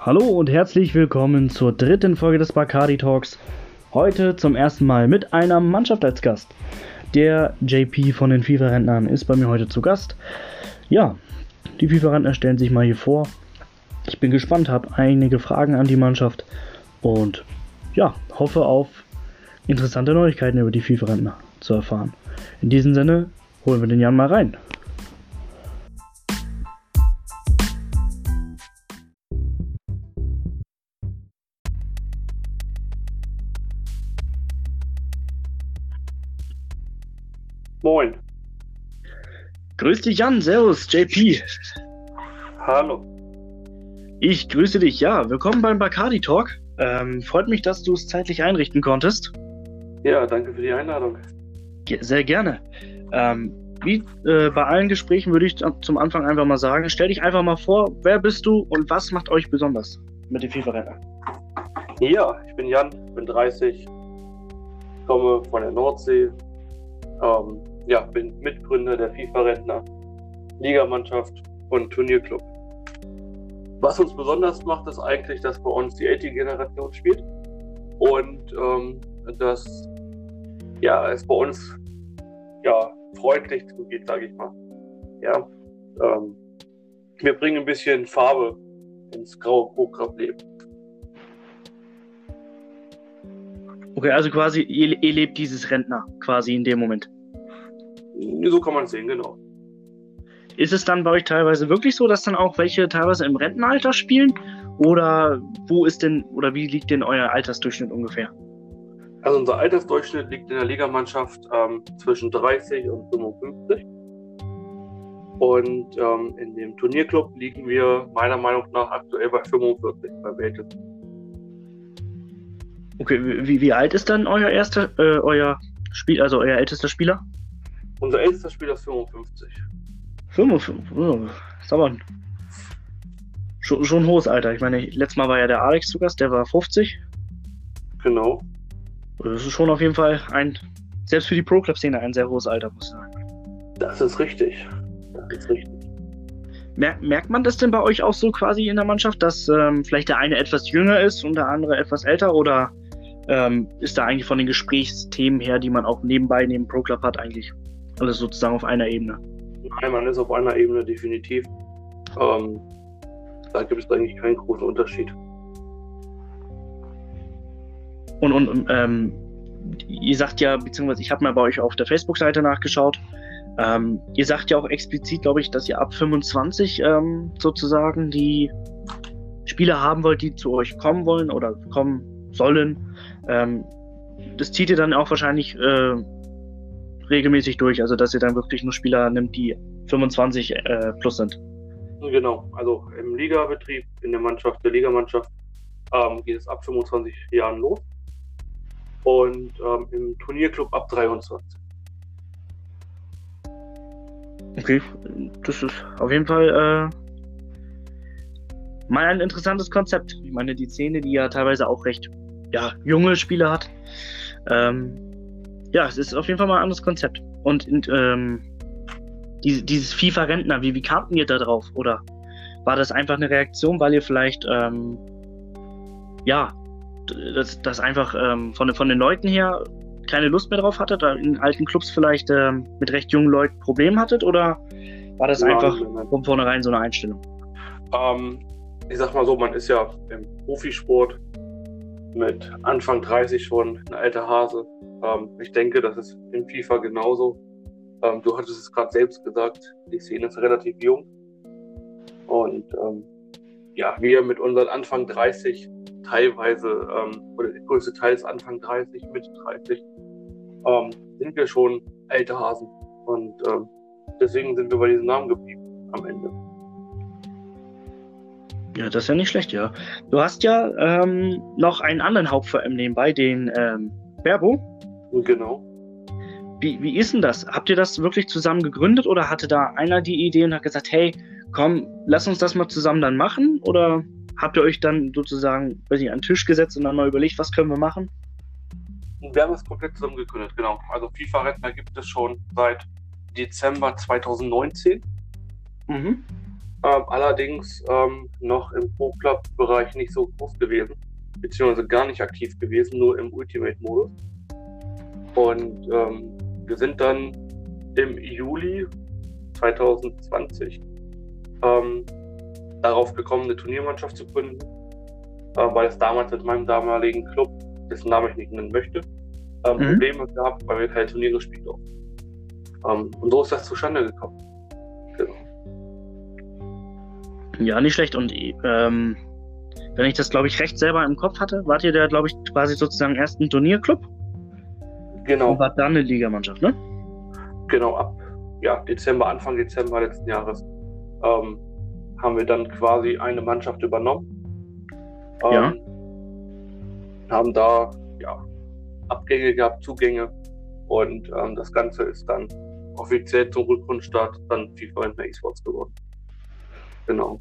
Hallo und herzlich willkommen zur dritten Folge des Bacardi Talks. Heute zum ersten Mal mit einer Mannschaft als Gast. Der JP von den FIFA-Rentnern ist bei mir heute zu Gast. Ja, die FIFA-Rentner stellen sich mal hier vor. Ich bin gespannt, habe einige Fragen an die Mannschaft und ja, hoffe auf interessante Neuigkeiten über die FIFA-Rentner zu erfahren. In diesem Sinne holen wir den Jan mal rein. Grüß dich Jan, Servus, JP. Hallo. Ich grüße dich, ja. Willkommen beim Bacardi Talk. Ähm, freut mich, dass du es zeitlich einrichten konntest. Ja, danke für die Einladung. Sehr gerne. Ähm, wie äh, bei allen Gesprächen würde ich zum Anfang einfach mal sagen, stell dich einfach mal vor, wer bist du und was macht euch besonders mit den FIFA-Rennern? Ja, ich bin Jan, bin 30, komme von der Nordsee, ähm, ja, bin Mitgründer der FIFA-Rentner, Ligamannschaft und Turnierclub. Was uns besonders macht, ist eigentlich, dass bei uns die 80-Generation spielt und ähm, dass ja, es bei uns ja, freundlich zugeht, sage ich mal. Ja, ähm, wir bringen ein bisschen Farbe ins graue Programmleben. Okay, also quasi, ihr, ihr lebt dieses Rentner quasi in dem Moment. So kann man es sehen, genau. Ist es dann bei euch teilweise wirklich so, dass dann auch welche teilweise im Rentenalter spielen? Oder wo ist denn, oder wie liegt denn euer Altersdurchschnitt ungefähr? Also unser Altersdurchschnitt liegt in der Ligamannschaft ähm, zwischen 30 und 55. Und ähm, in dem Turnierclub liegen wir meiner Meinung nach aktuell bei 45 bei Weltes. Okay, wie, wie alt ist dann euer erster, äh, euer Spiel, also euer ältester Spieler? Unser ältester Spieler ist 55. 55? Oh, ist aber ein, schon, schon ein hohes Alter. Ich meine, letztes Mal war ja der Alex zu Gast, der war 50. Genau. Das ist schon auf jeden Fall ein, selbst für die Pro-Club-Szene ein sehr hohes Alter, muss ich sagen. Das ist richtig. Das ist richtig. Mer merkt man das denn bei euch auch so quasi in der Mannschaft, dass ähm, vielleicht der eine etwas jünger ist und der andere etwas älter? Oder ähm, ist da eigentlich von den Gesprächsthemen her, die man auch nebenbei neben Pro Club hat, eigentlich alles sozusagen auf einer Ebene? Nein, man ist auf einer Ebene definitiv. Ähm, da gibt es eigentlich keinen großen Unterschied. Und, und ähm, ihr sagt ja, beziehungsweise ich habe mal bei euch auf der Facebook-Seite nachgeschaut, ähm, ihr sagt ja auch explizit, glaube ich, dass ihr ab 25 ähm, sozusagen die Spieler haben wollt, die zu euch kommen wollen oder kommen sollen. Ähm, das zieht ihr dann auch wahrscheinlich äh, regelmäßig durch, also dass ihr dann wirklich nur Spieler nimmt, die 25 äh, plus sind. Genau, also im Ligabetrieb, in der Mannschaft, der Ligamannschaft ähm, geht es ab 25 Jahren los und ähm, im Turnierclub ab 23. Okay, das ist auf jeden Fall äh, mal ein interessantes Konzept. Ich meine, die Szene, die ja teilweise auch recht ja, junge Spieler hat. Ähm, ja, es ist auf jeden Fall mal ein anderes Konzept. Und ähm, die, dieses FIFA-Rentner, wie, wie kamten ihr da drauf? Oder war das einfach eine Reaktion, weil ihr vielleicht ähm, ja dass, dass einfach ähm, von, von den Leuten her keine Lust mehr drauf hattet, in alten Clubs vielleicht ähm, mit recht jungen Leuten Probleme hattet oder war das ja, einfach von vornherein so eine Einstellung? Ähm, ich sag mal so, man ist ja im Profisport mit Anfang 30 schon ein alter Hase. Ähm, ich denke, das ist in FIFA genauso. Ähm, du hattest es gerade selbst gesagt, die Szene ist relativ jung. Und ähm, ja, wir mit unseren Anfang 30 teilweise, ähm, oder der größte Teil ist Anfang 30, Mitte 30, ähm, sind wir schon alte Hasen. Und ähm, deswegen sind wir bei diesem Namen geblieben am Ende. Ja, das ist ja nicht schlecht, ja. Du hast ja ähm, noch einen anderen Hauptverein nebenbei, den ähm, Berbo. Genau. Wie, wie ist denn das? Habt ihr das wirklich zusammen gegründet oder hatte da einer die Idee und hat gesagt, hey, komm, lass uns das mal zusammen dann machen? Oder habt ihr euch dann sozusagen, weiß ich, an den Tisch gesetzt und dann mal überlegt, was können wir machen? Wir haben es komplett zusammen gegründet, genau. Also FIFA Rentner gibt es schon seit Dezember 2019. Mhm. Ähm, allerdings ähm, noch im Pro-Club-Bereich nicht so groß gewesen, beziehungsweise gar nicht aktiv gewesen, nur im Ultimate-Modus. Und ähm, wir sind dann im Juli 2020 ähm, darauf gekommen, eine Turniermannschaft zu gründen, äh, weil es damals mit meinem damaligen Club, dessen Namen ich nicht nennen möchte, ähm, mhm. Probleme gab, weil wir keine Turniere gespielt haben. Ähm, und so ist das zustande gekommen. Ja, nicht schlecht. Und ähm, wenn ich das, glaube ich, recht selber im Kopf hatte, wart ihr da, glaube ich, quasi sozusagen erst ein Turnierclub? Genau. Und war dann eine Ligamannschaft, ne? Genau, ab ja, Dezember, Anfang Dezember letzten Jahres ähm, haben wir dann quasi eine Mannschaft übernommen. Ähm, ja. Haben da ja, Abgänge gehabt, Zugänge und ähm, das Ganze ist dann offiziell zum Rückrundstart dann FIFA Rentner eSports geworden. Genau.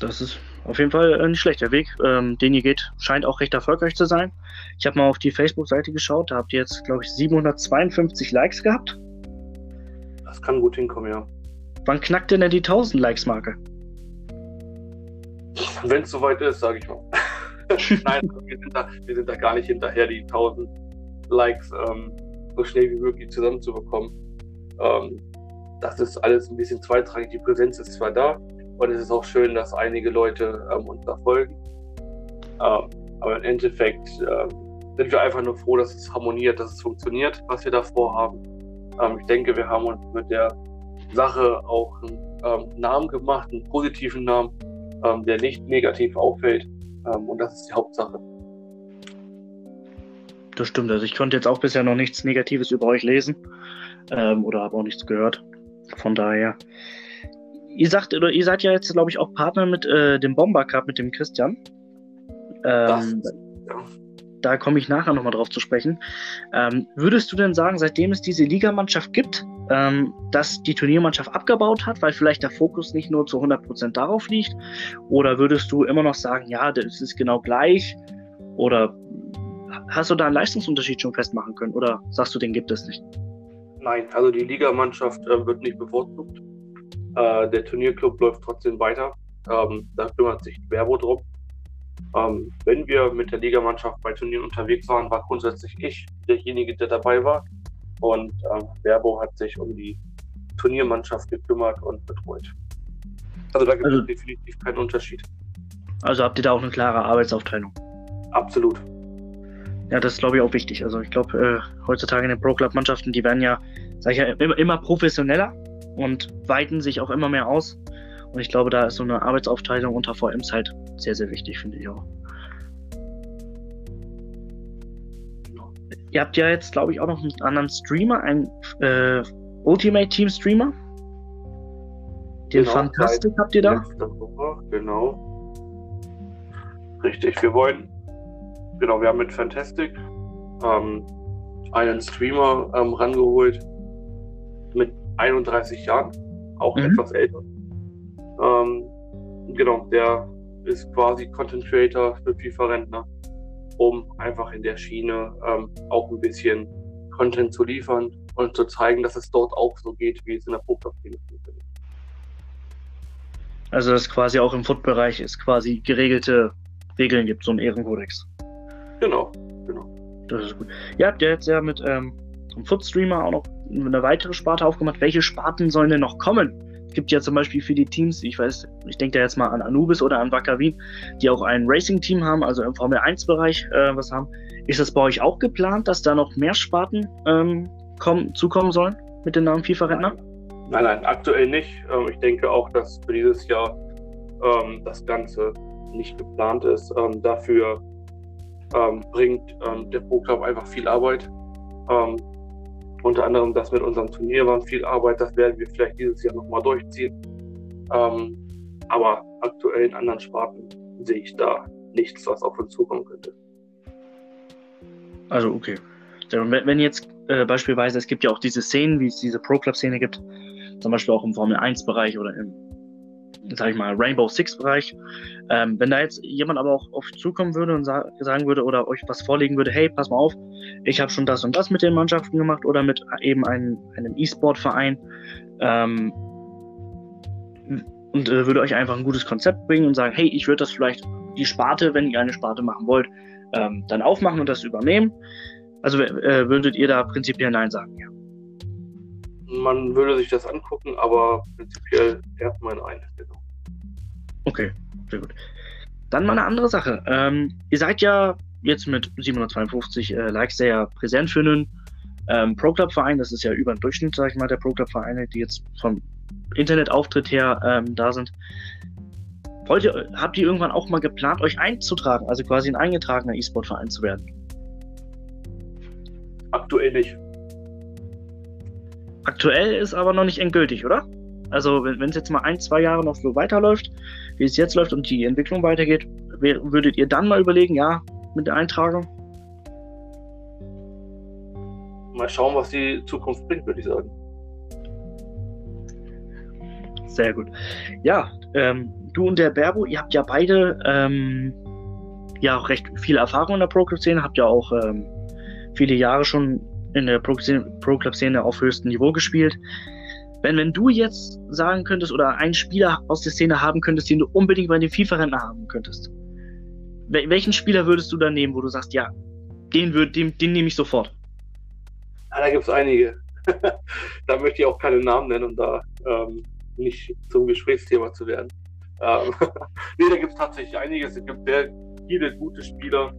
Das ist auf jeden Fall ein schlechter Weg, ähm, den ihr geht. Scheint auch recht erfolgreich zu sein. Ich habe mal auf die Facebook-Seite geschaut, da habt ihr jetzt, glaube ich, 752 Likes gehabt. Das kann gut hinkommen, ja. Wann knackt denn, denn die 1000 Likes-Marke? Wenn es soweit ist, sage ich mal. Nein, wir sind, da, wir sind da gar nicht hinterher, die 1000 Likes ähm, so schnell wie möglich zusammenzubekommen. Ähm, das ist alles ein bisschen zweitrangig. Die Präsenz ist zwar da und es ist auch schön, dass einige Leute ähm, uns da folgen. Ähm, aber im Endeffekt ähm, sind wir einfach nur froh, dass es harmoniert, dass es funktioniert, was wir da vorhaben. Ähm, ich denke, wir haben uns mit der Sache auch einen ähm, Namen gemacht, einen positiven Namen, ähm, der nicht negativ auffällt. und das ist die Hauptsache. Das stimmt. Also ich konnte jetzt auch bisher noch nichts Negatives über euch lesen oder habe auch nichts gehört. Von daher, ihr sagt, oder ihr seid ja jetzt, glaube ich, auch Partner mit äh, dem Bomber Cup, mit dem Christian. Ähm. Da komme ich nachher nochmal drauf zu sprechen. Ähm, würdest du denn sagen, seitdem es diese Ligamannschaft gibt, ähm, dass die Turniermannschaft abgebaut hat, weil vielleicht der Fokus nicht nur zu 100% darauf liegt? Oder würdest du immer noch sagen, ja, das ist genau gleich? Oder hast du da einen Leistungsunterschied schon festmachen können? Oder sagst du, den gibt es nicht? Nein, also die Ligamannschaft äh, wird nicht bevorzugt. Äh, der Turnierclub läuft trotzdem weiter. Ähm, da kümmert sich Verbo drum. Ähm, wenn wir mit der Ligamannschaft bei Turnieren unterwegs waren, war grundsätzlich ich derjenige, der dabei war. Und ähm, Verbo hat sich um die Turniermannschaft gekümmert und betreut. Also da gibt also, es definitiv keinen Unterschied. Also habt ihr da auch eine klare Arbeitsaufteilung? Absolut. Ja, das ist, glaube ich, auch wichtig. Also ich glaube, äh, heutzutage in den Pro-Club-Mannschaften, die werden ja, sag ich ja, immer, immer professioneller und weiten sich auch immer mehr aus. Und ich glaube, da ist so eine Arbeitsaufteilung unter VMs halt sehr, sehr wichtig, finde ich auch. Ihr habt ja jetzt, glaube ich, auch noch einen anderen Streamer, einen äh, Ultimate Team Streamer. Den genau, Fantastic habt ihr da? Genau. Richtig, wir wollen genau, wir haben mit Fantastic ähm, einen Streamer ähm, rangeholt mit 31 Jahren, auch mhm. etwas älter. Ähm, genau, der ist quasi Content Creator für FIFA-Rentner, um einfach in der Schiene ähm, auch ein bisschen Content zu liefern und zu zeigen, dass es dort auch so geht, wie es in der Pro-Szene funktioniert. Also dass quasi auch im Foot-Bereich es quasi geregelte Regeln gibt, so ein Ehrenkodex. Genau, genau. Das ist gut. Ihr habt ja jetzt ja mit ähm, einem Footstreamer auch noch eine weitere Sparte aufgemacht. Welche Sparten sollen denn noch kommen? Es gibt ja zum Beispiel für die Teams, ich weiß, ich denke da jetzt mal an Anubis oder an Wacker Wien, die auch ein Racing-Team haben, also im Formel-1-Bereich äh, was haben. Ist das bei euch auch geplant, dass da noch mehr Sparten ähm, kommen, zukommen sollen mit dem Namen FIFA-Rentner? Nein, nein, aktuell nicht. Ähm, ich denke auch, dass für dieses Jahr ähm, das Ganze nicht geplant ist. Ähm, dafür ähm, bringt ähm, der Pro Club einfach viel Arbeit. Unter anderem das mit unserem Turnier war viel Arbeit, das werden wir vielleicht dieses Jahr nochmal durchziehen. Ähm, aber aktuell in anderen Sparten sehe ich da nichts, was auf uns zukommen könnte. Also okay. Wenn jetzt äh, beispielsweise, es gibt ja auch diese Szenen, wie es diese Pro-Club-Szene gibt, zum Beispiel auch im Formel-1-Bereich oder im sag ich mal, Rainbow Six-Bereich. Ähm, wenn da jetzt jemand aber auch auf zukommen würde und sa sagen würde oder euch was vorlegen würde, hey, pass mal auf, ich habe schon das und das mit den Mannschaften gemacht oder mit eben einem, einem E-Sport-Verein. Ähm, und äh, würde euch einfach ein gutes Konzept bringen und sagen, hey, ich würde das vielleicht die Sparte, wenn ihr eine Sparte machen wollt, ähm, dann aufmachen und das übernehmen. Also äh, würdet ihr da prinzipiell Nein sagen, ja? Man würde sich das angucken, aber prinzipiell erstmal Nein. Genau. Okay, sehr gut. Dann mal eine andere Sache. Ähm, ihr seid ja jetzt mit 752 äh, Likes sehr präsent für einen ähm, Pro Club Verein. Das ist ja über den Durchschnitt, sag ich mal, der Pro Club Vereine, die jetzt vom Internetauftritt her ähm, da sind. Wollt ihr, habt ihr irgendwann auch mal geplant, euch einzutragen, also quasi ein eingetragener E-Sport-Verein zu werden? Aktuell nicht. Aktuell ist aber noch nicht endgültig, oder? Also wenn es jetzt mal ein, zwei Jahre noch so weiterläuft, wie es jetzt läuft und die Entwicklung weitergeht, würdet ihr dann mal überlegen, ja, mit der Eintragung? Mal schauen, was die Zukunft bringt, würde ich sagen. Sehr gut. Ja, ähm, du und der Berbo, ihr habt ja beide ähm, ja auch recht viel Erfahrung in der Pro-Club-Szene, habt ja auch ähm, viele Jahre schon in der Pro-Club-Szene auf höchstem Niveau gespielt. Wenn, wenn du jetzt sagen könntest oder einen Spieler aus der Szene haben könntest, den du unbedingt bei den FIFA-Rentner haben könntest, welchen Spieler würdest du dann nehmen, wo du sagst, ja, den, würd, den, den nehme ich sofort? Ja, da gibt es einige. da möchte ich auch keine Namen nennen, um da ähm, nicht zum Gesprächsthema zu werden. Ähm, nee, da gibt es tatsächlich einiges. Es gibt sehr viele gute Spieler,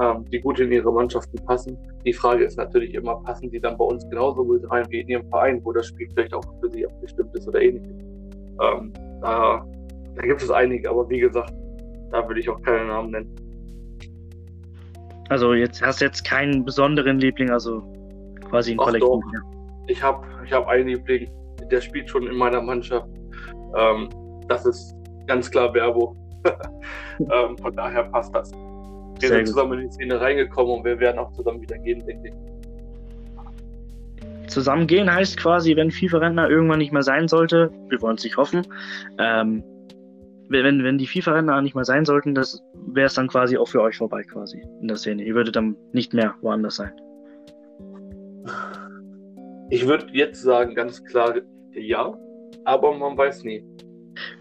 ähm, die gut in ihre Mannschaften passen. Die Frage ist natürlich immer, passen die dann bei uns genauso gut rein wie in ihrem Verein, wo das Spiel vielleicht auch für sie abgestimmt ist oder ähnliches. Ähm, da, da gibt es einige, aber wie gesagt, da würde ich auch keine Namen nennen. Also jetzt hast du jetzt keinen besonderen Liebling, also quasi ein Kollektiv. Doch. Ich habe ich hab einen Liebling, der spielt schon in meiner Mannschaft. Ähm, das ist ganz klar Verbo. ähm, von daher passt das. Wir Sehr sind gut. zusammen in die Szene reingekommen und wir werden auch zusammen wieder gehen, denke ich. Zusammengehen heißt quasi, wenn FIFA-Rentner irgendwann nicht mehr sein sollte, wir wollen es nicht hoffen, ähm, wenn, wenn die FIFA-Rentner nicht mehr sein sollten, das wäre es dann quasi auch für euch vorbei quasi in der Szene. Ihr würdet dann nicht mehr woanders sein. Ich würde jetzt sagen, ganz klar ja, aber man weiß nie.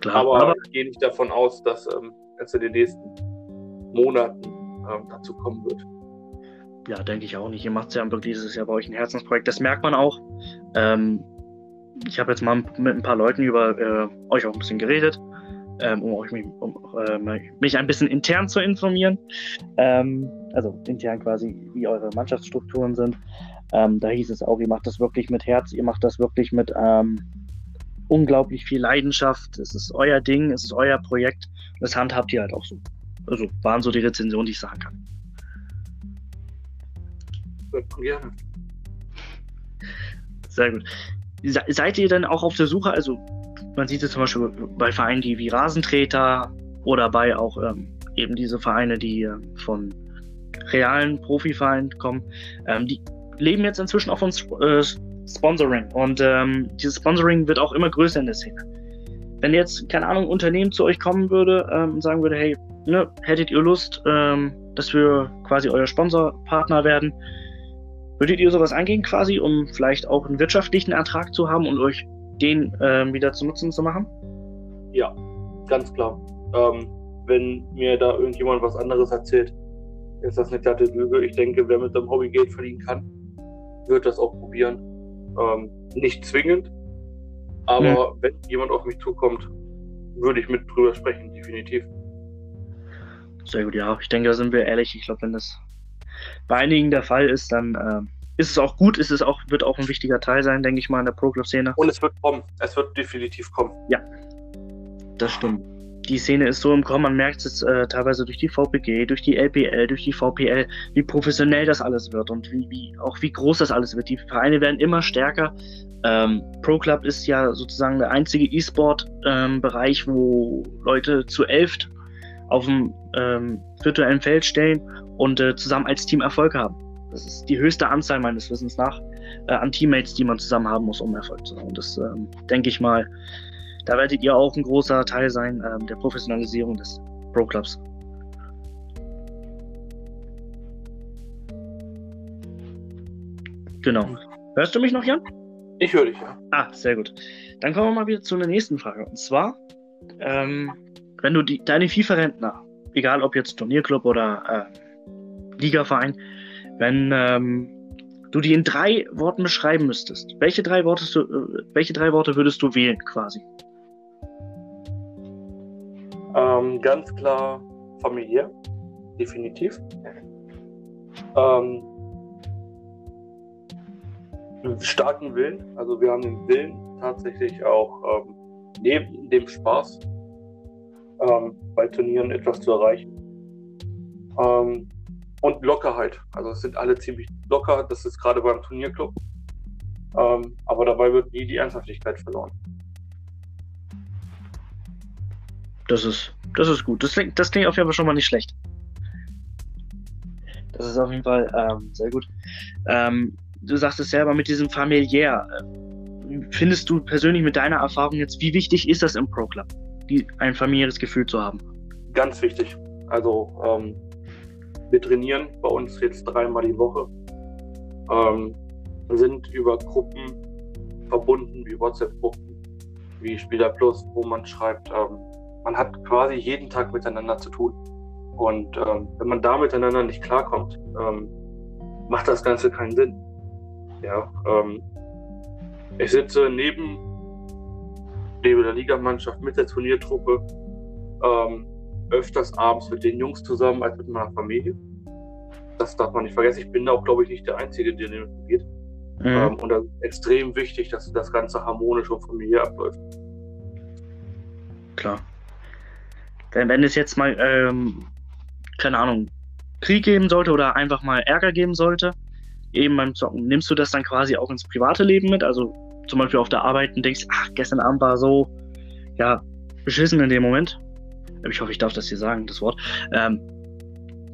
Klar, aber, aber ich gehe nicht davon aus, dass ähm, es in den nächsten Monaten ähm, dazu kommen wird. Ja, denke ich auch nicht. Ihr macht es ja wirklich dieses Jahr bei euch ein Herzensprojekt. Das merkt man auch. Ähm, ich habe jetzt mal mit ein paar Leuten über äh, euch auch ein bisschen geredet, ähm, um, euch, um äh, mich ein bisschen intern zu informieren. Ähm, also intern quasi, wie eure Mannschaftsstrukturen sind. Ähm, da hieß es auch, ihr macht das wirklich mit Herz, ihr macht das wirklich mit ähm, unglaublich viel Leidenschaft. Es ist euer Ding, es ist euer Projekt. Das handhabt ihr halt auch so. Also waren so die Rezensionen, die ich sagen kann. Ja. Sehr gut. Seid ihr denn auch auf der Suche, also man sieht es zum Beispiel bei Vereinen die wie Rasentreter oder bei auch ähm, eben diese Vereine, die äh, von realen Profivereinen kommen, ähm, die leben jetzt inzwischen auch von äh, Sponsoring und ähm, dieses Sponsoring wird auch immer größer in der Szene. Wenn jetzt, keine Ahnung, ein Unternehmen zu euch kommen würde ähm, und sagen würde, hey, ne, hättet ihr Lust, ähm, dass wir quasi euer Sponsorpartner werden, würdet ihr sowas angehen quasi, um vielleicht auch einen wirtschaftlichen Ertrag zu haben und euch den ähm, wieder zu nutzen zu machen? Ja, ganz klar. Ähm, wenn mir da irgendjemand was anderes erzählt, ist das eine glatte Lüge. Ich denke, wer mit dem Hobby Geld verdienen kann, wird das auch probieren. Ähm, nicht zwingend, aber hm. wenn jemand auf mich zukommt, würde ich mit drüber sprechen, definitiv. Sehr gut, ja. Ich denke, da sind wir ehrlich. Ich glaube, wenn das bei einigen der Fall ist, dann äh, ist es auch gut. Ist es auch, wird auch ein wichtiger Teil sein, denke ich mal, in der Pro-Club-Szene. Und es wird kommen. Es wird definitiv kommen. Ja, das stimmt. Die Szene ist so im Kommen, man merkt es äh, teilweise durch die VPG, durch die LPL, durch die VPL, wie professionell das alles wird und wie, wie auch wie groß das alles wird. Die Vereine werden immer stärker. Ähm, Pro Club ist ja sozusagen der einzige E-Sport-Bereich, ähm, wo Leute zu elft auf dem ähm, virtuellen Feld stellen und äh, zusammen als Team Erfolg haben. Das ist die höchste Anzahl meines Wissens nach äh, an Teammates, die man zusammen haben muss, um Erfolg zu haben. Und das ähm, denke ich mal, da werdet ihr auch ein großer Teil sein ähm, der Professionalisierung des Pro Clubs. Genau. Hörst du mich noch, Jan? Ich höre dich, ja. Ah, sehr gut. Dann kommen wir mal wieder zu einer nächsten Frage. Und zwar, ähm, wenn du die, deine FIFA-Rentner, egal ob jetzt Turnierclub oder äh, Ligaverein, wenn ähm, du die in drei Worten beschreiben müsstest, welche drei Worte, äh, welche drei Worte würdest du wählen quasi? Ähm, ganz klar familiär, definitiv. Ähm, starken Willen, also wir haben den Willen tatsächlich auch ähm, neben dem Spaß ähm, bei Turnieren etwas zu erreichen. Ähm, und Lockerheit. Also es sind alle ziemlich locker, das ist gerade beim Turnierclub. Ähm, aber dabei wird nie die Ernsthaftigkeit verloren. Das ist, das ist gut. Das klingt, das klingt auf jeden Fall schon mal nicht schlecht. Das ist auf jeden Fall ähm, sehr gut. Ähm, du sagst es selber mit diesem familiär. Findest du persönlich mit deiner Erfahrung jetzt, wie wichtig ist das im Pro Club, die, ein familiäres Gefühl zu haben? Ganz wichtig. Also ähm, wir trainieren bei uns jetzt dreimal die Woche, ähm, sind über Gruppen verbunden, wie WhatsApp-Gruppen, wie Spieler Plus, wo man schreibt, ähm, man hat quasi jeden Tag miteinander zu tun. Und ähm, wenn man da miteinander nicht klarkommt, ähm, macht das Ganze keinen Sinn. Ja, ähm, ich sitze neben, neben der Ligamannschaft mit der Turniertruppe ähm, öfters abends mit den Jungs zusammen als mit meiner Familie. Das darf man nicht vergessen. Ich bin da auch, glaube ich, nicht der Einzige, der dem geht. Mhm. Ähm, und das ist extrem wichtig, dass das Ganze harmonisch und familiär abläuft. Klar. Wenn, wenn es jetzt mal, ähm, keine Ahnung, Krieg geben sollte oder einfach mal Ärger geben sollte, eben beim Zocken, nimmst du das dann quasi auch ins private Leben mit? Also zum Beispiel auf der Arbeit und denkst, ach, gestern Abend war so, ja, beschissen in dem Moment. Ich hoffe, ich darf das hier sagen, das Wort. Ähm,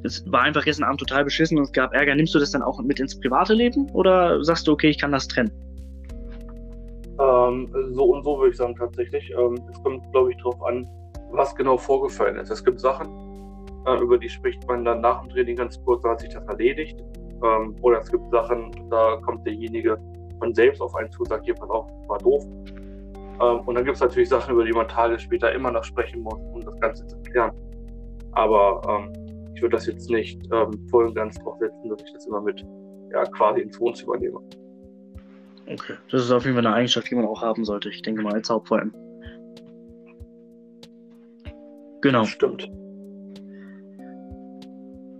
es war einfach gestern Abend total beschissen und es gab Ärger. Nimmst du das dann auch mit ins private Leben oder sagst du, okay, ich kann das trennen? Ähm, so und so würde ich sagen, tatsächlich. Ähm, es kommt, glaube ich, darauf an, was genau vorgefallen ist. Es gibt Sachen, äh, über die spricht man dann nach dem Training ganz kurz, dann hat sich das erledigt. Ähm, oder es gibt Sachen, da kommt derjenige von selbst auf einen zu, sagt, hier, pass auf, war doof. Ähm, und dann gibt es natürlich Sachen, über die man Tage später immer noch sprechen muss, um das Ganze zu klären. Aber ähm, ich würde das jetzt nicht ähm, voll und ganz drauf setzen, dass ich das immer mit ja, quasi ins Wohnzimmer nehme. Okay, das ist auf jeden Fall eine Eigenschaft, die man auch haben sollte. Ich denke mal als Hauptverein. Genau. Stimmt.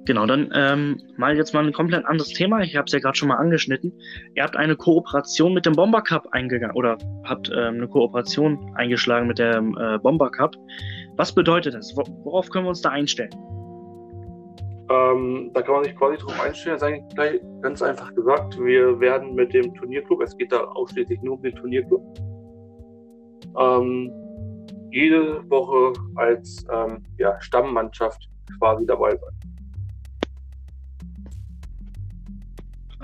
Genau, dann ähm, mal jetzt mal ein komplett anderes Thema. Ich habe es ja gerade schon mal angeschnitten. Ihr habt eine Kooperation mit dem Bomber Cup eingegangen oder habt ähm, eine Kooperation eingeschlagen mit dem äh, Bomber Cup. Was bedeutet das? Worauf können wir uns da einstellen? Ähm, da kann man sich quasi drauf einstellen. Das ist eigentlich ganz einfach gesagt. Wir werden mit dem Turnierclub, es geht da ausschließlich nur um den Turnierclub, ähm, jede Woche als ähm, ja, Stammmannschaft quasi dabei sein.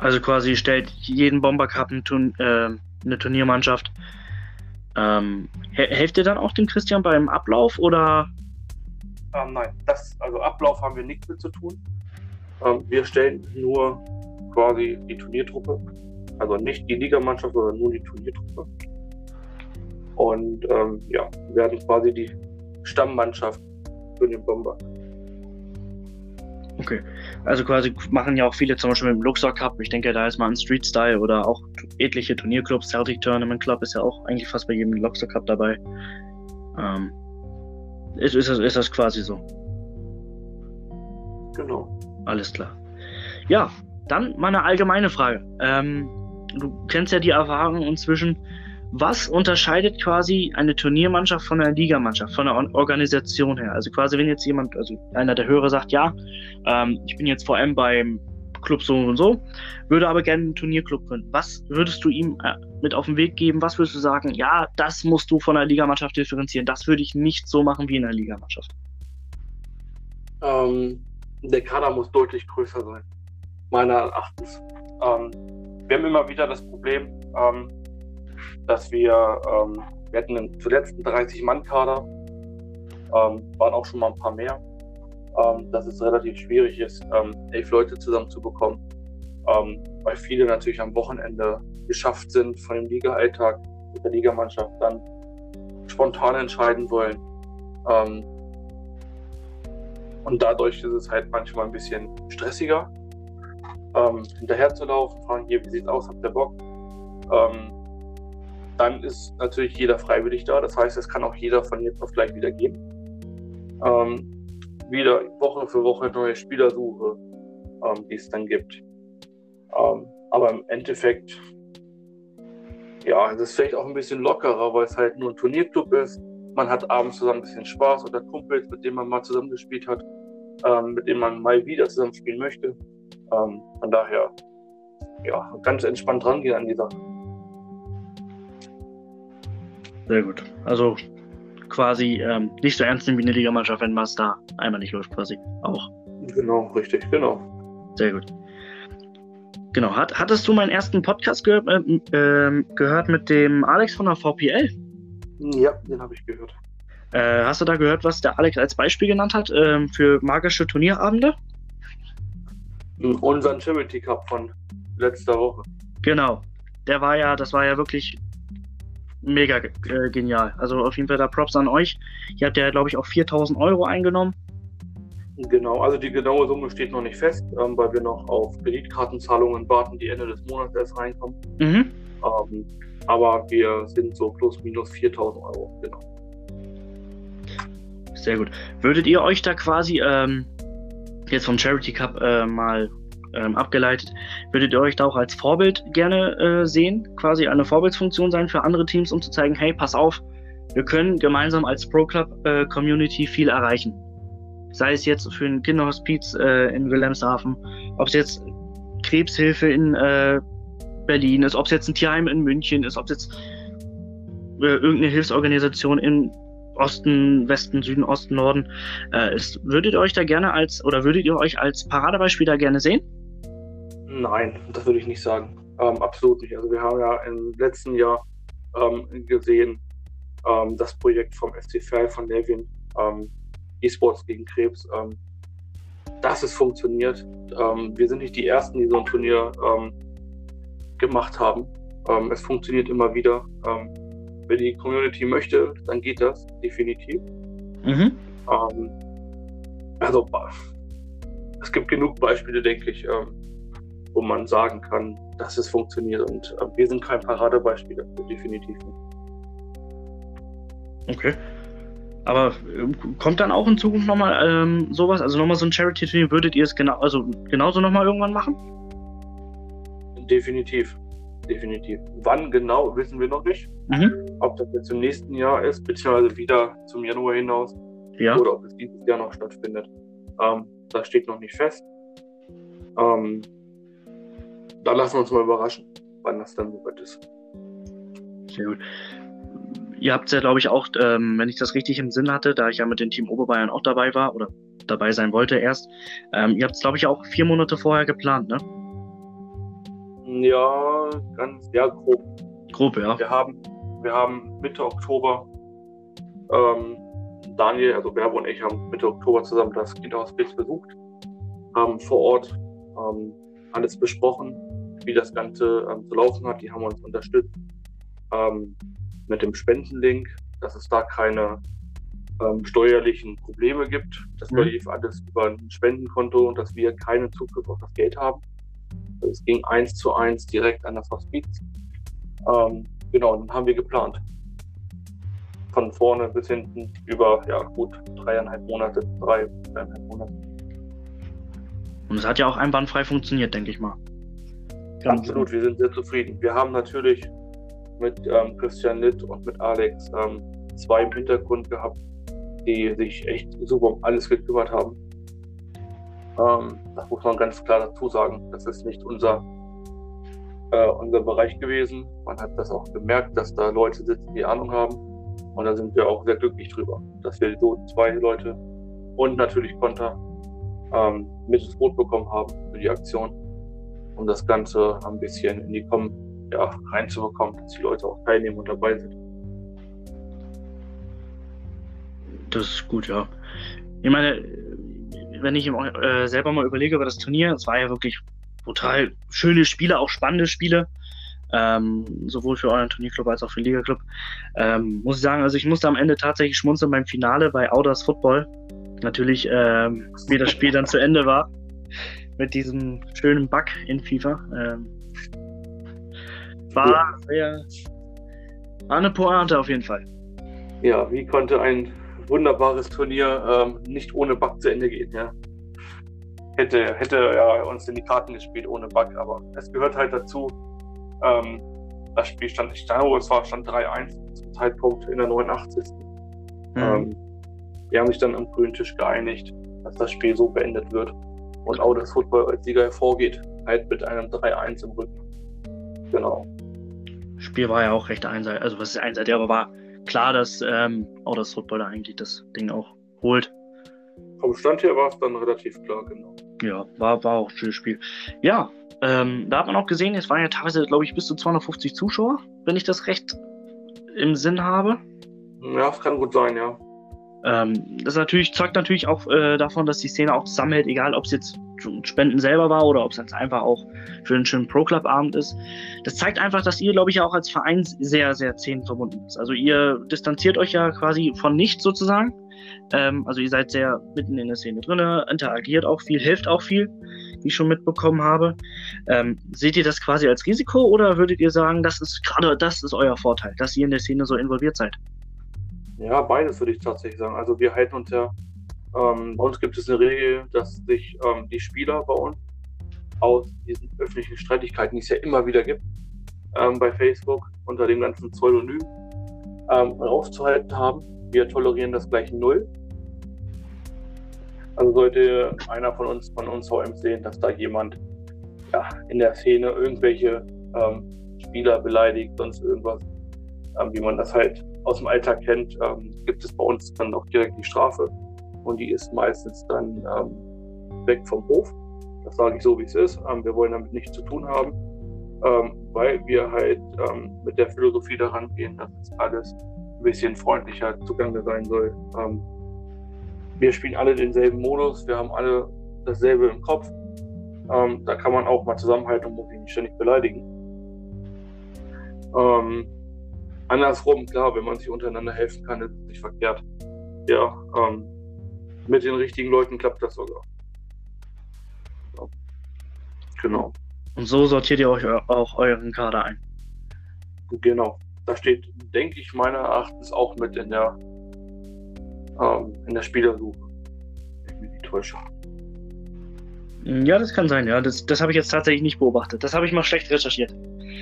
Also quasi stellt jeden Bomber Cup ein Turn, äh, eine Turniermannschaft. Ähm, helft ihr dann auch dem Christian beim Ablauf oder? Ähm, nein, das, also Ablauf haben wir nichts mit zu tun. Ähm, wir stellen nur quasi die Turniertruppe. Also nicht die Ligamannschaft, sondern nur die Turniertruppe. Und ähm, ja, werden quasi die Stammmannschaft für den Bomber. Okay. Also quasi machen ja auch viele zum Beispiel mit dem Luxor Cup. Ich denke, da ist mal ein Street Style oder auch etliche Turnierclubs. Celtic Tournament Club ist ja auch eigentlich fast bei jedem Luxor Cup dabei. Ähm, ist, ist, das, ist das quasi so? Genau. Alles klar. Ja, dann mal eine allgemeine Frage. Ähm, du kennst ja die Erfahrung inzwischen was unterscheidet quasi eine Turniermannschaft von einer Ligamannschaft, von der Organisation her? Also quasi, wenn jetzt jemand, also einer der Hörer sagt, ja, ähm, ich bin jetzt vor allem beim Club so und so, würde aber gerne einen Turnierclub gründen. Was würdest du ihm äh, mit auf den Weg geben? Was würdest du sagen, ja, das musst du von der Ligamannschaft differenzieren. Das würde ich nicht so machen wie in einer Ligamannschaft. Ähm, der Kader muss deutlich größer sein, meiner Erachtens. Ähm, wir haben immer wieder das Problem, ähm, dass wir, ähm, wir hatten einen, zuletzt einen 30-Mann-Kader, ähm, waren auch schon mal ein paar mehr, ähm, dass es relativ schwierig ist, ähm, elf Leute zusammenzubekommen, ähm, weil viele natürlich am Wochenende geschafft sind von dem Liga-Alltag mit der Ligamannschaft dann spontan entscheiden wollen, Ähm, und dadurch ist es halt manchmal ein bisschen stressiger, hinterher zu laufen, fragen, hier, wie sieht's aus, habt ihr Bock? Ähm, dann ist natürlich jeder freiwillig da. Das heißt, es kann auch jeder von jetzt auf gleich wieder gehen. Ähm, wieder Woche für Woche neue Spielersuche, ähm, die es dann gibt. Ähm, aber im Endeffekt, ja, es ist vielleicht auch ein bisschen lockerer, weil es halt nur ein Turnierclub ist. Man hat abends zusammen ein bisschen Spaß oder Kumpels, mit denen man mal zusammen gespielt hat, ähm, mit denen man mal wieder zusammen spielen möchte. Ähm, von daher, ja, ganz entspannt rangehen an die Sache. Sehr gut. Also quasi ähm, nicht so ernst nehmen wie eine Ligamannschaft, wenn was da einmal nicht läuft, quasi. Auch. Genau, richtig, genau. Sehr gut. Genau. Hat, hattest du meinen ersten Podcast ge äh, äh, gehört mit dem Alex von der VPL? Ja, den habe ich gehört. Äh, hast du da gehört, was der Alex als Beispiel genannt hat ähm, für magische Turnierabende? Unseren Charity Cup von letzter Woche. Genau. Der war ja, das war ja wirklich mega äh, genial. Also auf jeden Fall da Props an euch. Ihr habt ja, glaube ich, auch 4000 Euro eingenommen. Genau, also die genaue Summe steht noch nicht fest, ähm, weil wir noch auf Kreditkartenzahlungen warten, die Ende des Monats erst reinkommen. Mhm. Ähm, aber wir sind so plus minus 4000 Euro, genau. Sehr gut. Würdet ihr euch da quasi ähm, jetzt vom Charity Cup äh, mal ähm, abgeleitet, würdet ihr euch da auch als Vorbild gerne äh, sehen, quasi eine Vorbildsfunktion sein für andere Teams, um zu zeigen, hey, pass auf, wir können gemeinsam als Pro Club äh, Community viel erreichen. Sei es jetzt für ein Kinderhospiz äh, in Wilhelmshaven, ob es jetzt Krebshilfe in äh, Berlin ist, ob es jetzt ein Tierheim in München ist, ob es jetzt äh, irgendeine Hilfsorganisation in Osten, Westen, Süden, Osten, Norden äh, ist. Würdet ihr euch da gerne als oder würdet ihr euch als Paradebeispiel da gerne sehen? Nein, das würde ich nicht sagen. Ähm, absolut nicht. Also wir haben ja im letzten Jahr ähm, gesehen, ähm, das Projekt vom FC Fair von Levin, ähm, E-Sports gegen Krebs, ähm, dass es funktioniert. Ähm, wir sind nicht die Ersten, die so ein Turnier ähm, gemacht haben. Ähm, es funktioniert immer wieder. Ähm, wenn die Community möchte, dann geht das definitiv. Mhm. Ähm, also es gibt genug Beispiele, denke ich, wo man sagen kann, dass es funktioniert. Und äh, wir sind kein Paradebeispiel dafür, definitiv nicht. Okay. Aber ähm, kommt dann auch in Zukunft nochmal ähm, sowas, also nochmal so ein Charity-Turnier, würdet ihr es genau, also genauso nochmal irgendwann machen? Definitiv. Definitiv. Wann genau, wissen wir noch nicht. Mhm. Ob das jetzt im nächsten Jahr ist, beziehungsweise wieder zum Januar hinaus. Ja. Oder ob es dieses Jahr noch stattfindet. Ähm, das steht noch nicht fest. Ähm, da lassen wir uns mal überraschen, wann das dann soweit ist. Sehr gut. Ihr habt ja, glaube ich, auch, ähm, wenn ich das richtig im Sinn hatte, da ich ja mit dem Team Oberbayern auch dabei war oder dabei sein wollte erst, ähm, ihr habt es, glaube ich, auch vier Monate vorher geplant, ne? Ja, ganz, ja, grob. Grob, ja. Wir haben, wir haben Mitte Oktober, ähm, Daniel, also Werbe und ich haben Mitte Oktober zusammen das Kinderhospiz besucht, haben vor Ort ähm, alles besprochen, wie das Ganze ähm, zu laufen hat. Die haben uns unterstützt ähm, mit dem Spendenlink, dass es da keine ähm, steuerlichen Probleme gibt. Das mhm. lief alles über ein Spendenkonto und dass wir keinen Zugriff auf das Geld haben. Also es ging eins zu eins direkt an das Hospiz. Ähm, genau, dann haben wir geplant. Von vorne bis hinten über ja gut dreieinhalb Monate, drei, dreieinhalb Monate. Und es hat ja auch einwandfrei funktioniert, denke ich mal. Absolut, wir sind sehr zufrieden. Wir haben natürlich mit ähm, Christian Litt und mit Alex ähm, zwei im Hintergrund gehabt, die sich echt super um alles gekümmert haben. Ähm, das muss man ganz klar dazu sagen. Das ist nicht unser, äh, unser Bereich gewesen. Man hat das auch gemerkt, dass da Leute sitzen, die Ahnung haben. Und da sind wir auch sehr glücklich drüber, dass wir so zwei Leute und natürlich Konter ähm, mit ins Boot bekommen haben für die Aktion, um das Ganze ein bisschen in die Kom ja, reinzubekommen, dass die Leute auch teilnehmen und dabei sind. Das ist gut, ja. Ich meine, wenn ich äh, selber mal überlege über das Turnier, es war ja wirklich brutal schöne Spiele, auch spannende Spiele. ähm, sowohl für euren Turnierclub als auch für den Liga-Club. Ähm, muss ich sagen, also ich musste am Ende tatsächlich schmunzeln beim Finale bei Audas Football. Natürlich, ähm, wie das Spiel dann zu Ende war, mit diesem schönen Bug in FIFA. Ähm, war, ja. sehr, war eine Pointe auf jeden Fall. Ja, wie konnte ein wunderbares Turnier ähm, nicht ohne Bug zu Ende gehen, ja? Hätte, hätte ja uns in die Karten gespielt ohne Bug, aber es gehört halt dazu. Ähm, das Spiel stand, ich glaube, es war stand 3-1 zum Zeitpunkt in der 89. Mhm. Ähm, die haben sich dann am grünen Tisch geeinigt, dass das Spiel so beendet wird und auch das Football als Sieger hervorgeht, halt mit einem 3-1 im Rücken. Genau. Das Spiel war ja auch recht einseitig, also was ist einseitig, aber war klar, dass ähm, auch das Football da eigentlich das Ding auch holt. Vom Stand her war es dann relativ klar, genau. Ja, war, war auch ein schönes Spiel. Ja, ähm, da hat man auch gesehen, es waren ja teilweise, glaube ich, bis zu 250 Zuschauer, wenn ich das recht im Sinn habe. Ja, es kann gut sein, ja. Ähm, das natürlich zeugt natürlich auch äh, davon, dass die Szene auch zusammenhält, egal ob es jetzt Spenden selber war oder ob es jetzt einfach auch für einen schönen Pro-Club-Abend ist. Das zeigt einfach, dass ihr, glaube ich, auch als Verein sehr, sehr zähn verbunden ist. Also ihr distanziert euch ja quasi von nichts sozusagen. Ähm, also ihr seid sehr mitten in der Szene drin, interagiert auch viel, hilft auch viel, wie ich schon mitbekommen habe. Ähm, seht ihr das quasi als Risiko oder würdet ihr sagen, das ist gerade das ist euer Vorteil, dass ihr in der Szene so involviert seid? Ja, beides würde ich tatsächlich sagen. Also wir halten uns ja, ähm, bei uns gibt es eine Regel, dass sich ähm, die Spieler bei uns aus diesen öffentlichen Streitigkeiten, die es ja immer wieder gibt, ähm, bei Facebook unter dem ganzen Pseudonym ähm, aufzuhalten haben. Wir tolerieren das gleich null. Also sollte einer von uns von uns VM sehen, dass da jemand ja, in der Szene irgendwelche ähm, Spieler beleidigt, sonst irgendwas, ähm, wie man das halt aus dem Alltag kennt, ähm, gibt es bei uns dann auch direkt die Strafe. Und die ist meistens dann ähm, weg vom Hof. Das sage ich so, wie es ist. Ähm, wir wollen damit nichts zu tun haben, ähm, weil wir halt ähm, mit der Philosophie daran gehen, dass es alles ein bisschen freundlicher zugange sein soll. Ähm, wir spielen alle denselben Modus, wir haben alle dasselbe im Kopf. da kann man auch mal zusammenhalten und muss sich nicht ständig beleidigen. Ähm, andersrum, klar, wenn man sich untereinander helfen kann, ist es nicht verkehrt. Ja, ähm, mit den richtigen Leuten klappt das sogar. Ja. Genau. Und so sortiert ihr euch auch euren Kader ein. Genau. Da steht, denke ich, meiner Erachtens auch mit in der, ähm, in der Spielersuche. Ich mich nicht täusche. Ja, das kann sein, ja. Das, das habe ich jetzt tatsächlich nicht beobachtet. Das habe ich mal schlecht recherchiert.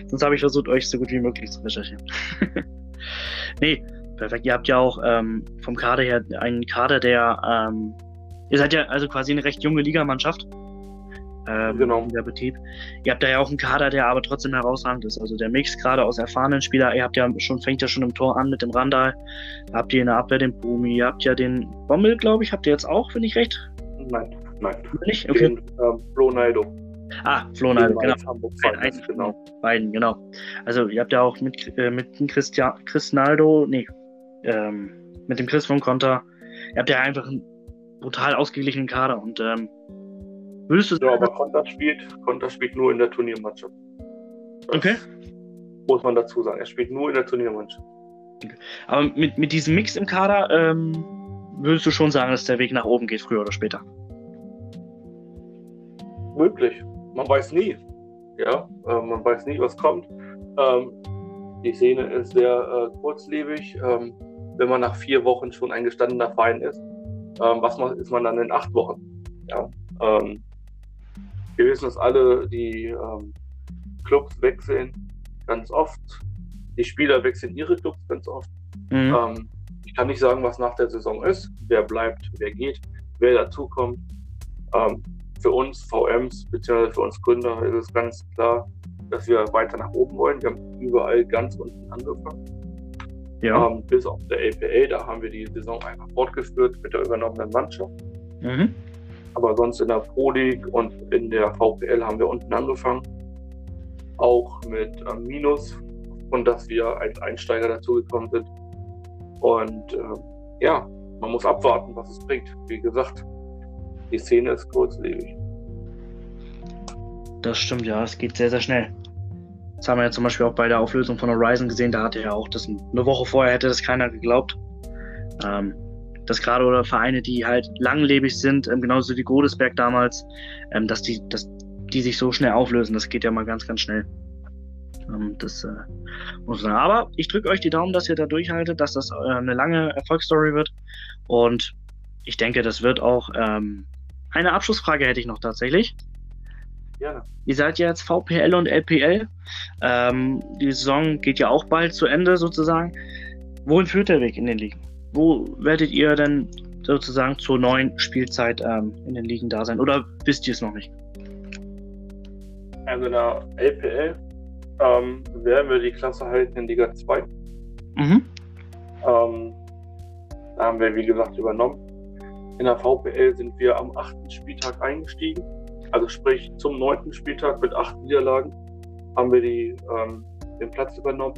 Sonst habe ich versucht, euch so gut wie möglich zu recherchieren. nee, perfekt. Ihr habt ja auch ähm, vom Kader her einen Kader, der. Ähm, ihr seid ja also quasi eine recht junge Ligamannschaft. Ähm, genau. Der Betrieb. Ihr habt da ja auch einen Kader, der aber trotzdem herausragend ist. Also der Mix gerade aus erfahrenen Spielern. Ihr habt ja schon, fängt ja schon im Tor an mit dem Randall. Habt ihr in der Abwehr den Bumi. Ihr habt ja den Bommel, glaube ich. Habt ihr jetzt auch, wenn ich recht? Nein, nein. Nicht? Okay. Den, ähm. Ah, Flonal, genau. Hamburg ein, genau. Beiden, genau. Also ihr habt ja auch mit, äh, mit Christian, Naldo, nee, ähm, mit dem Chris von Konter, ihr habt ja einfach einen brutal ausgeglichenen Kader und ähm, würdest du Ja, aber Konter spielt, Konter spielt nur in der Turniermannschaft. Das okay. Muss man dazu sagen. Er spielt nur in der Turniermannschaft. Okay. Aber mit, mit diesem Mix im Kader, ähm, würdest du schon sagen, dass der Weg nach oben geht, früher oder später? Möglich man weiß nie. Ja, äh, man weiß nie, was kommt. Ähm, die Szene ist sehr äh, kurzlebig. Ähm, wenn man nach vier Wochen schon ein gestandener Verein ist, ähm, was man, ist man dann in acht Wochen? Ja, ähm, wir wissen es alle, die ähm, Clubs wechseln ganz oft. Die Spieler wechseln ihre Clubs ganz oft. Mhm. Ich kann nicht sagen, was nach der Saison ist, wer bleibt, wer geht, wer dazukommt. Ähm, für uns VMs bzw. für uns Gründer ist es ganz klar, dass wir weiter nach oben wollen. Wir haben überall ganz unten angefangen. Ja. Ähm, bis auf der APA, da haben wir die Saison einfach fortgeführt mit der übernommenen Mannschaft. Mhm. Aber sonst in der Pro League und in der VPL haben wir unten angefangen. Auch mit ähm, Minus und dass wir als Einsteiger dazugekommen sind. Und äh, ja, man muss abwarten, was es bringt. Wie gesagt, die Szene ist kurzlebig. Das stimmt, ja, es geht sehr, sehr schnell. Das haben wir ja zum Beispiel auch bei der Auflösung von Horizon gesehen. Da hatte er auch das eine Woche vorher hätte das keiner geglaubt. Ähm, dass gerade oder Vereine, die halt langlebig sind, ähm, genauso wie Godesberg damals, ähm, dass die, dass die sich so schnell auflösen. Das geht ja mal ganz, ganz schnell. Ähm, das äh, muss man. Aber ich drücke euch die Daumen, dass ihr da durchhaltet, dass das äh, eine lange Erfolgsstory wird. Und ich denke, das wird auch ähm, eine Abschlussfrage hätte ich noch tatsächlich. Ja. Ihr seid ja jetzt VPL und LPL. Ähm, die Saison geht ja auch bald zu Ende sozusagen. Wohin führt der Weg in den Ligen? Wo werdet ihr denn sozusagen zur neuen Spielzeit ähm, in den Ligen da sein? Oder wisst ihr es noch nicht? Also in der LPL ähm, werden wir die Klasse halten in Liga 2. Mhm. Ähm, da haben wir, wie gesagt, übernommen. In der VPL sind wir am achten Spieltag eingestiegen. Also sprich zum neunten Spieltag mit acht Niederlagen haben wir die, ähm, den Platz übernommen.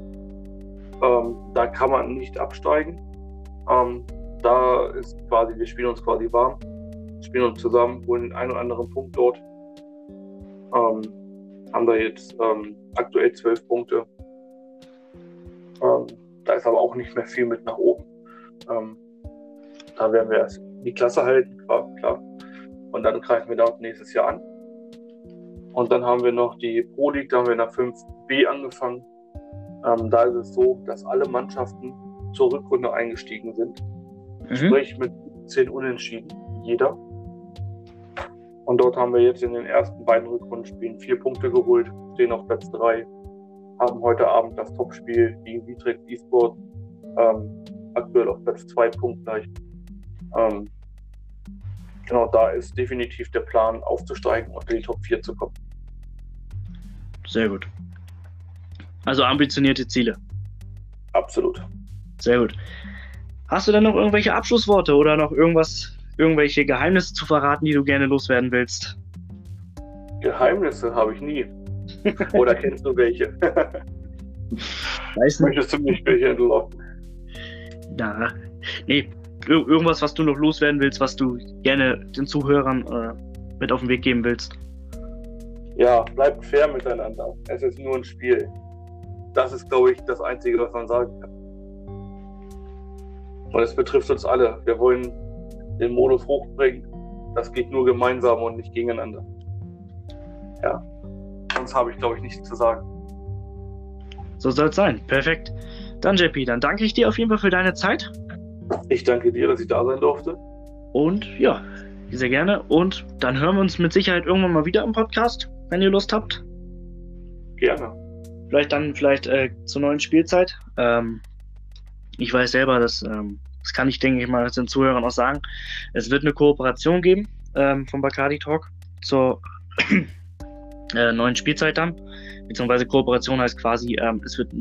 Ähm, da kann man nicht absteigen. Ähm, da ist quasi, wir spielen uns quasi warm, spielen uns zusammen, holen den einen oder anderen Punkt dort. Ähm, haben da jetzt ähm, aktuell zwölf Punkte. Ähm, da ist aber auch nicht mehr viel mit nach oben. Da werden wir erst die Klasse halten, klar, klar. Und dann greifen wir dort nächstes Jahr an. Und dann haben wir noch die Pro League, da haben wir in der 5b angefangen. Ähm, da ist es so, dass alle Mannschaften zur Rückrunde eingestiegen sind. Mhm. Sprich mit 10 Unentschieden, jeder. Und dort haben wir jetzt in den ersten beiden Rückrundenspielen vier Punkte geholt, stehen auf Platz 3, haben heute Abend das Topspiel gegen Vitrex eSport, ähm, aktuell auf Platz 2 punktgleich. Ähm, genau, da ist definitiv der Plan, aufzusteigen und in die Top 4 zu kommen. Sehr gut. Also ambitionierte Ziele. Absolut. Sehr gut. Hast du denn noch irgendwelche Abschlussworte oder noch irgendwas, irgendwelche Geheimnisse zu verraten, die du gerne loswerden willst? Geheimnisse habe ich nie. Oder kennst du welche? Weiß nicht. Möchtest du mich welche entlocken? Na, nee, irgendwas, was du noch loswerden willst, was du gerne den Zuhörern äh, mit auf den Weg geben willst. Ja, bleibt fair miteinander. Es ist nur ein Spiel. Das ist, glaube ich, das Einzige, was man sagen kann. Und es betrifft uns alle. Wir wollen den Modus hochbringen. Das geht nur gemeinsam und nicht gegeneinander. Ja. Sonst habe ich, glaube ich, nichts zu sagen. So soll es sein. Perfekt. Dann, JP, dann danke ich dir auf jeden Fall für deine Zeit. Ich danke dir, dass ich da sein durfte. Und ja, sehr gerne. Und dann hören wir uns mit Sicherheit irgendwann mal wieder im Podcast, wenn ihr Lust habt. Gerne. Vielleicht dann vielleicht äh, zur neuen Spielzeit. Ähm, ich weiß selber, dass ähm, das kann ich, denke ich mal, den Zuhörern auch sagen. Es wird eine Kooperation geben ähm, vom Bacardi Talk zur äh, neuen Spielzeit dann. Beziehungsweise Kooperation heißt quasi, ähm, es wird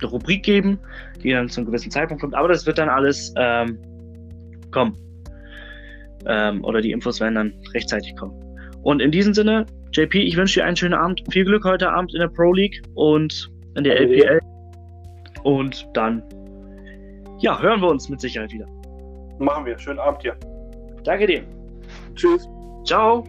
eine Rubrik geben, die dann zu einem gewissen Zeitpunkt kommt, aber das wird dann alles ähm, kommen. Ähm, oder die Infos werden dann rechtzeitig kommen. Und in diesem Sinne, JP, ich wünsche dir einen schönen Abend. Viel Glück heute Abend in der Pro League und in der LPL. Und dann ja, hören wir uns mit Sicherheit wieder. Machen wir. Schönen Abend dir. Danke dir. Tschüss. Ciao.